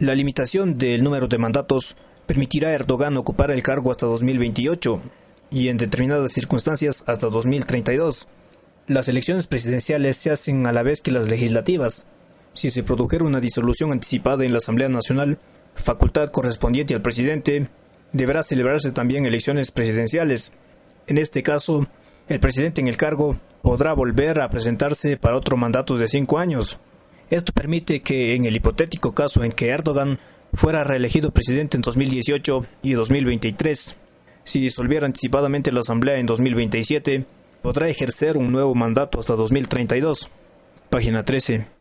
La limitación del número de mandatos permitirá a Erdogan ocupar el cargo hasta 2028 y en determinadas circunstancias hasta 2032. Las elecciones presidenciales se hacen a la vez que las legislativas. Si se produjera una disolución anticipada en la Asamblea Nacional, facultad correspondiente al presidente, deberá celebrarse también elecciones presidenciales. En este caso, el presidente en el cargo podrá volver a presentarse para otro mandato de cinco años. Esto permite que, en el hipotético caso en que Erdogan fuera reelegido presidente en 2018 y 2023, si disolviera anticipadamente la Asamblea en 2027, podrá ejercer un nuevo mandato hasta 2032. Página 13.